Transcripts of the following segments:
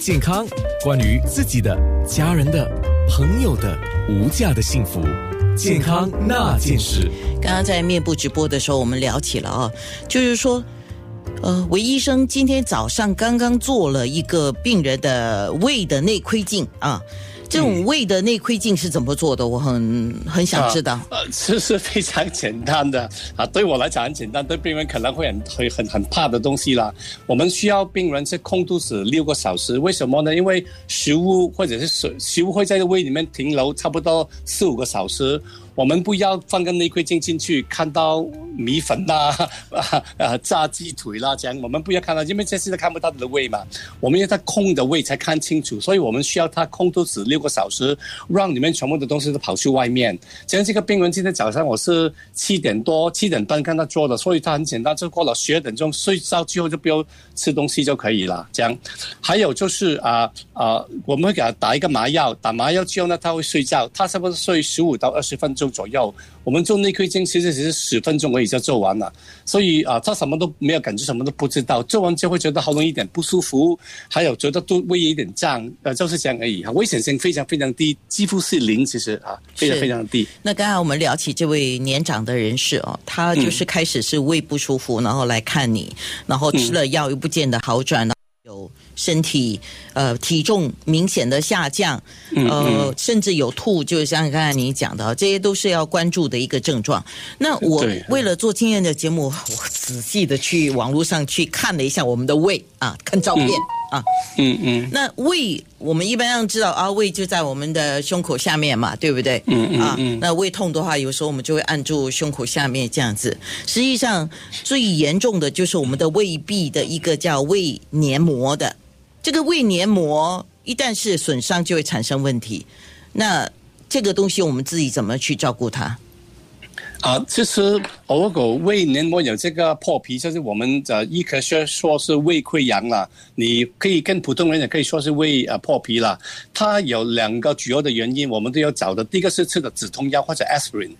健康，关于自己的、家人的、朋友的无价的幸福，健康那件事。刚刚在面部直播的时候，我们聊起了啊，就是说，呃，韦医生今天早上刚刚做了一个病人的胃的内窥镜啊。这种胃的内窥镜是怎么做的？我很很想知道。呃，这是非常简单的啊，对我来讲很简单，对病人可能会很会很很怕的东西啦。我们需要病人是空肚子六个小时，为什么呢？因为食物或者是水食物会在胃里面停留差不多四五个小时。我们不要放个内窥镜进去，看到米粉啦、啊炸鸡腿啦这样，我们不要看到，因为这些都看不到的胃嘛。我们要在空的胃才看清楚，所以我们需要他空肚子六个小时，让里面全部的东西都跑去外面。像这个病人今天早上我是七点多七点半跟他做的，所以他很简单，就过了十二点钟睡觉之后就不要吃东西就可以了。这样，还有就是啊啊，我们会给他打一个麻药，打麻药之后呢，他会睡觉，他差不多睡十五到二十分钟。左右，我们做内窥镜其实只是十分钟而已就做完了，所以啊，他什么都没有感觉，什么都不知道。做完就会觉得喉咙一点不舒服，还有觉得肚胃有点胀，呃，就是这样而已。危险性非常非常低，几乎是零，其实啊，非常非常低。那刚才我们聊起这位年长的人士哦，他就是开始是胃不舒服，然后来看你，然后吃了药又不见得好转了。有身体呃体重明显的下降，呃甚至有吐，就像刚才你讲的，这些都是要关注的一个症状。那我为了做今天的节目，我仔细的去网络上去看了一下我们的胃啊，看照片。啊，嗯嗯，那胃我们一般上知道啊，胃就在我们的胸口下面嘛，对不对？嗯嗯啊，那胃痛的话，有时候我们就会按住胸口下面这样子。实际上最严重的就是我们的胃壁的一个叫胃黏膜的，这个胃黏膜一旦是损伤，就会产生问题。那这个东西我们自己怎么去照顾它？啊，其实如果胃黏膜有这个破皮，就是我们的医科学说是胃溃疡了。你可以跟普通人也可以说是胃呃破皮了。它有两个主要的原因，我们都要找的。第一个是吃的止痛药或者 aspirin，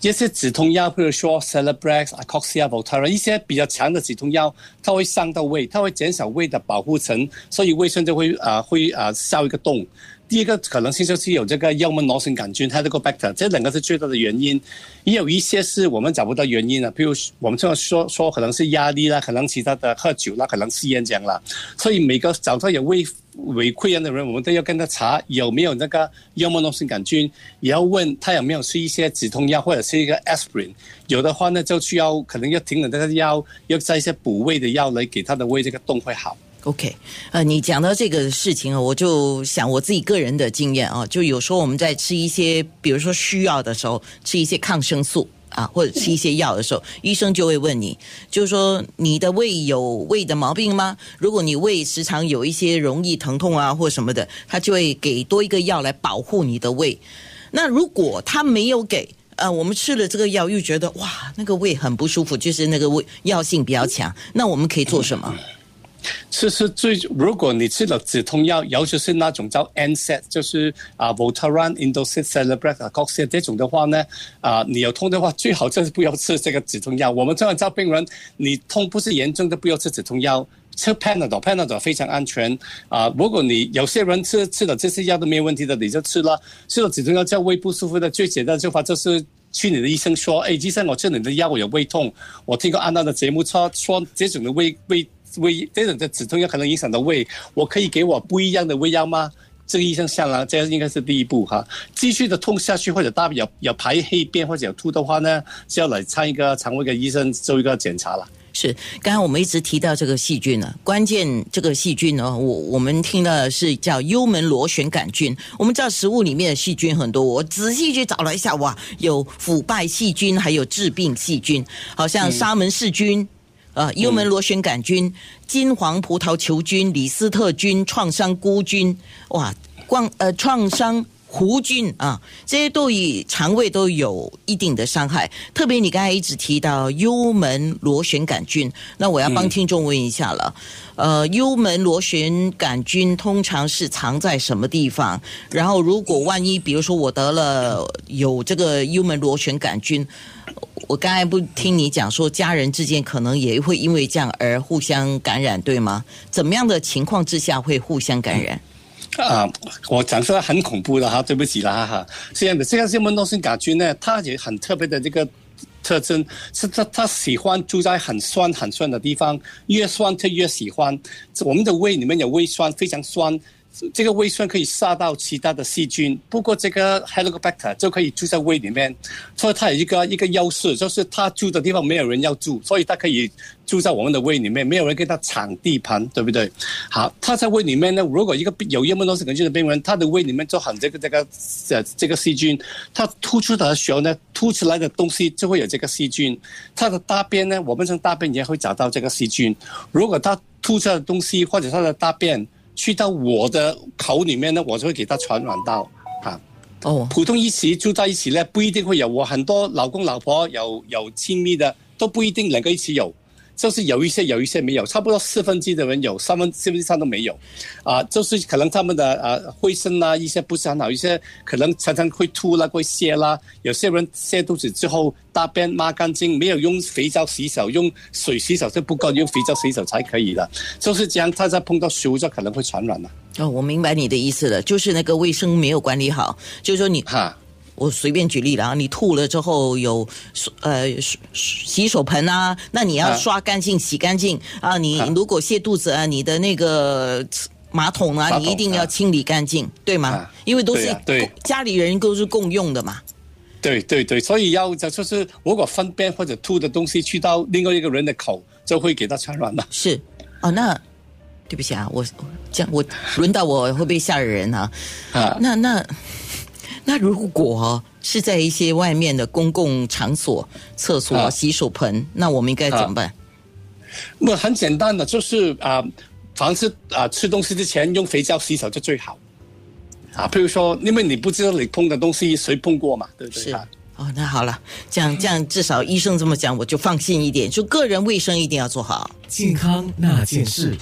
这些止痛药，比如说 Celebrex、Acoxia、Voltaren 一些比较强的止痛药，它会伤到胃，它会减少胃的保护层，所以胃酸就会啊会啊烧一个洞。第一个可能性就是有这个幽门螺旋杆菌 （Helicobacter），这两个是最大的原因。也有一些是我们找不到原因的，比如我们这样说说，可能是压力啦，可能其他的喝酒啦，可能吸烟这样啦。所以每个找到有胃胃溃疡的人，我们都要跟他查有没有那个幽门螺旋杆菌，也要问他有没有吃一些止痛药或者是一个 aspirin。有的话呢，就需要可能要停了这个药，要加一些补胃的药来给他的胃这个洞会好。OK，呃，你讲到这个事情啊，我就想我自己个人的经验啊，就有时候我们在吃一些，比如说需要的时候，吃一些抗生素啊，或者吃一些药的时候，医生就会问你，就是说你的胃有胃的毛病吗？如果你胃时常有一些容易疼痛啊或什么的，他就会给多一个药来保护你的胃。那如果他没有给，呃，我们吃了这个药又觉得哇，那个胃很不舒服，就是那个胃药性比较强，那我们可以做什么？其实最，如果你吃了止痛药，尤其是那种叫 NSAID，就是啊 Voltaren、Indocin、Celebrex、Acoxia 这种的话呢，啊，你有痛的话，最好就是不要吃这个止痛药。我们这样教病人，你痛不是严重的，不要吃止痛药，吃 Panadol，Panadol 非常安全。啊，如果你有些人吃吃了这些药都没有问题的，你就吃了。吃了止痛药叫胃不舒服的，最简单的做法就是去你的医生说，哎，医生，我吃你的药我有胃痛，我听过安娜的节目说说这种的胃胃。胃这种的止痛药可能影响到胃，我可以给我不一样的胃药吗？这个医生下来，这应该是第一步哈。继续的痛下去，或者大有有排黑便或者有吐的话呢，就要来看一个肠胃的医生做一个检查了。是，刚刚我们一直提到这个细菌呢，关键这个细菌呢，我我们听的是叫幽门螺旋杆菌。我们知道食物里面的细菌很多，我仔细去找了一下，哇，有腐败细菌，还有致病细菌，好像沙门氏菌。呃，幽门螺旋杆菌、金黄葡萄球菌、李斯特菌、创伤菇菌，哇，光呃创伤弧菌啊，这些都以肠胃都有一定的伤害。特别你刚才一直提到幽门螺旋杆菌，那我要帮听众问一下了。呃，幽门螺旋杆菌通常是藏在什么地方？然后如果万一，比如说我得了有这个幽门螺旋杆菌，我刚才不听你讲说家人之间可能也会因为这样而互相感染，对吗？怎么样的情况之下会互相感染？啊，我讲出来很恐怖的哈，对不起啦哈哈。这样的，这个幽门螺旋杆菌呢，它也很特别的这个特征，是它它喜欢住在很酸很酸的地方，越酸它越喜欢。我们的胃里面有胃酸，非常酸。这个胃酸可以杀到其他的细菌，不过这个 Helicobacter 就可以住在胃里面，所以它有一个一个优势，就是它住的地方没有人要住，所以它可以住在我们的胃里面，没有人给它抢地盘，对不对？好，它在胃里面呢，如果一个有幽门螺旋杆菌的病人，他的胃里面就很这个这个呃这个细菌，它吐出的时候呢，吐出来的东西就会有这个细菌，它的大便呢，我们从大便也会找到这个细菌，如果它吐出来的东西或者它的大便。去到我的口里面呢，我就会给他传染到啊。哦，普通一起住在一起呢，不一定会有。我很多老公老婆有有亲密的，都不一定能够一起有。就是有一些有一些没有，差不多四分之一的人有，三分四分之三都没有，啊，就是可能他们的呃卫生啊一些不是很好，一些可能常常会吐啦，会泻啦，有些人泻肚子之后大便抹干净，没有用肥皂洗手，用水洗手是不够，用肥皂洗手才可以的，就是这样，他在碰到食物就可能会传染了。哦，我明白你的意思了，就是那个卫生没有管理好，就是说你哈。我随便举例了啊，你吐了之后有呃洗手盆啊，那你要刷干净、洗干净啊。你如果泻肚子啊，你的那个马桶啊，你一定要清理干净，对吗？因为都是家里人都是共用的嘛。对对对，所以要就是如果粪便或者吐的东西去到另外一个人的口，就会给他传染了。是哦，那对不起啊，我这样我轮到我会不会吓人啊？啊，那那。那如果是在一些外面的公共场所、厕所、洗手盆，那我们应该怎么办？那很简单的，就是啊，凡是啊吃东西之前用肥皂洗手就最好。啊，譬如说，因为你不知道你碰的东西谁碰过嘛，对不对？是哦，那好了，这样这样至少医生这么讲，我就放心一点，就个人卫生一定要做好，健康那件事。